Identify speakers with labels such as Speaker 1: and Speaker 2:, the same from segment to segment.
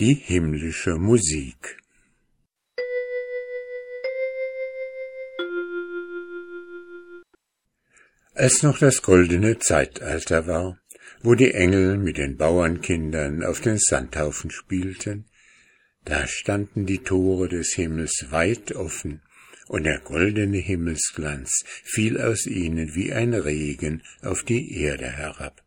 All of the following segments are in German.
Speaker 1: die himmlische Musik. Als noch das goldene Zeitalter war, wo die Engel mit den Bauernkindern auf den Sandhaufen spielten, da standen die Tore des Himmels weit offen, und der goldene Himmelsglanz fiel aus ihnen wie ein Regen auf die Erde herab.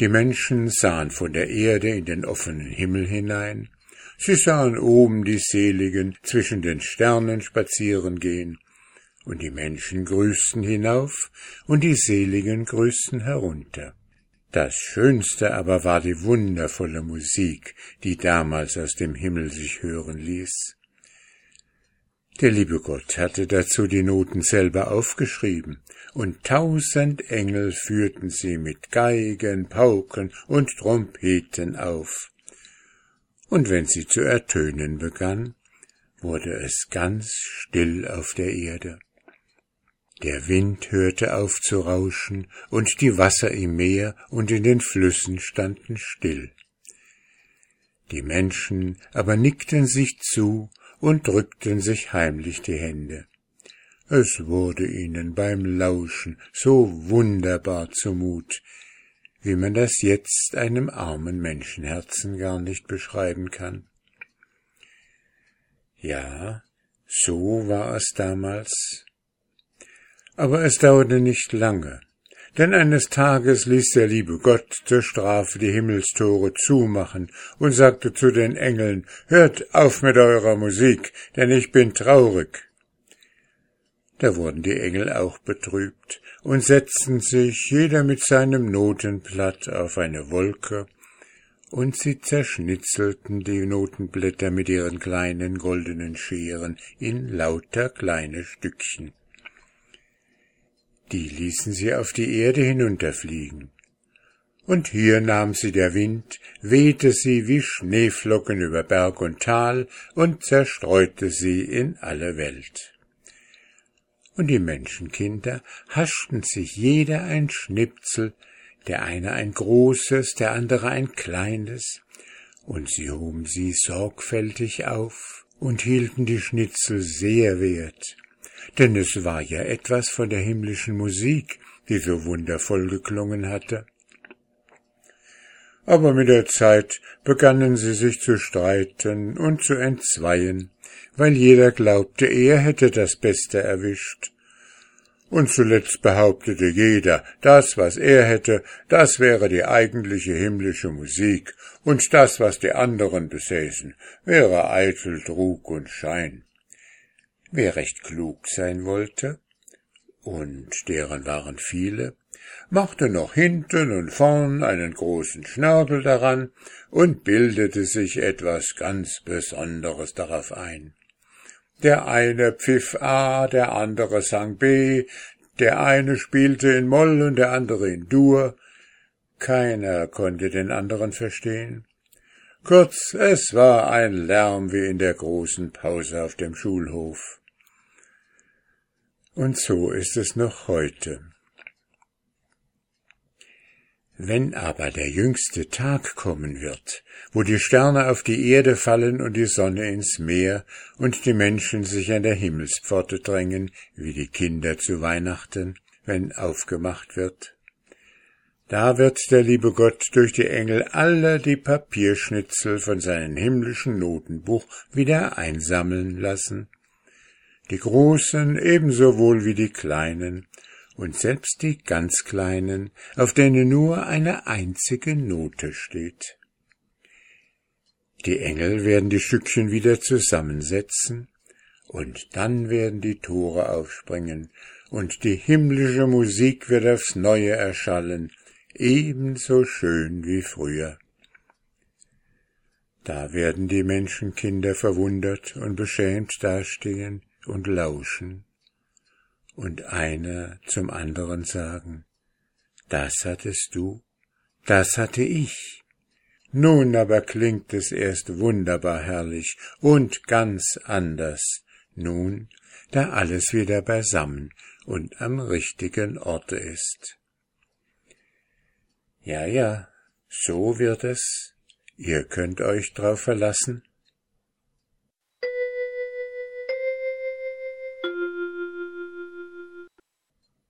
Speaker 1: Die Menschen sahen von der Erde in den offenen Himmel hinein, sie sahen oben die Seligen zwischen den Sternen spazieren gehen, und die Menschen grüßten hinauf, und die Seligen grüßten herunter. Das Schönste aber war die wundervolle Musik, die damals aus dem Himmel sich hören ließ. Der liebe Gott hatte dazu die Noten selber aufgeschrieben, und tausend Engel führten sie mit Geigen, Pauken und Trompeten auf. Und wenn sie zu ertönen begann, wurde es ganz still auf der Erde. Der Wind hörte auf zu rauschen, und die Wasser im Meer und in den Flüssen standen still. Die Menschen aber nickten sich zu und drückten sich heimlich die Hände. Es wurde ihnen beim Lauschen so wunderbar zumut, wie man das jetzt einem armen Menschenherzen gar nicht beschreiben kann. Ja, so war es damals, aber es dauerte nicht lange, denn eines Tages ließ der liebe Gott zur Strafe die Himmelstore zumachen und sagte zu den Engeln, Hört auf mit eurer Musik, denn ich bin traurig. Da wurden die Engel auch betrübt und setzten sich jeder mit seinem Notenblatt auf eine Wolke, und sie zerschnitzelten die Notenblätter mit ihren kleinen goldenen Scheren in lauter kleine Stückchen die ließen sie auf die Erde hinunterfliegen. Und hier nahm sie der Wind, wehte sie wie Schneeflocken über Berg und Tal und zerstreute sie in alle Welt. Und die Menschenkinder haschten sich jeder ein Schnipzel, der eine ein großes, der andere ein kleines, und sie hoben sie sorgfältig auf und hielten die Schnitzel sehr wert denn es war ja etwas von der himmlischen Musik, die so wundervoll geklungen hatte. Aber mit der Zeit begannen sie sich zu streiten und zu entzweien, weil jeder glaubte, er hätte das Beste erwischt. Und zuletzt behauptete jeder, das, was er hätte, das wäre die eigentliche himmlische Musik, und das, was die anderen besäßen, wäre eitel Trug und Schein. Wer recht klug sein wollte, und deren waren viele, machte noch hinten und vorn einen großen Schnörkel daran und bildete sich etwas ganz Besonderes darauf ein. Der eine pfiff A, der andere sang B, der eine spielte in Moll und der andere in Dur. Keiner konnte den anderen verstehen. Kurz, es war ein Lärm wie in der großen Pause auf dem Schulhof. Und so ist es noch heute. Wenn aber der jüngste Tag kommen wird, wo die Sterne auf die Erde fallen und die Sonne ins Meer und die Menschen sich an der Himmelspforte drängen, wie die Kinder zu Weihnachten, wenn aufgemacht wird, da wird der liebe Gott durch die Engel alle die Papierschnitzel von seinem himmlischen Notenbuch wieder einsammeln lassen die Großen ebenso wohl wie die Kleinen, und selbst die ganz Kleinen, auf denen nur eine einzige Note steht. Die Engel werden die Stückchen wieder zusammensetzen, und dann werden die Tore aufspringen, und die himmlische Musik wird aufs Neue erschallen, ebenso schön wie früher. Da werden die Menschenkinder verwundert und beschämt dastehen, und lauschen und einer zum anderen sagen, das hattest du, das hatte ich. Nun aber klingt es erst wunderbar herrlich und ganz anders, nun, da alles wieder beisammen und am richtigen Orte ist. Ja, ja, so wird es Ihr könnt euch drauf verlassen,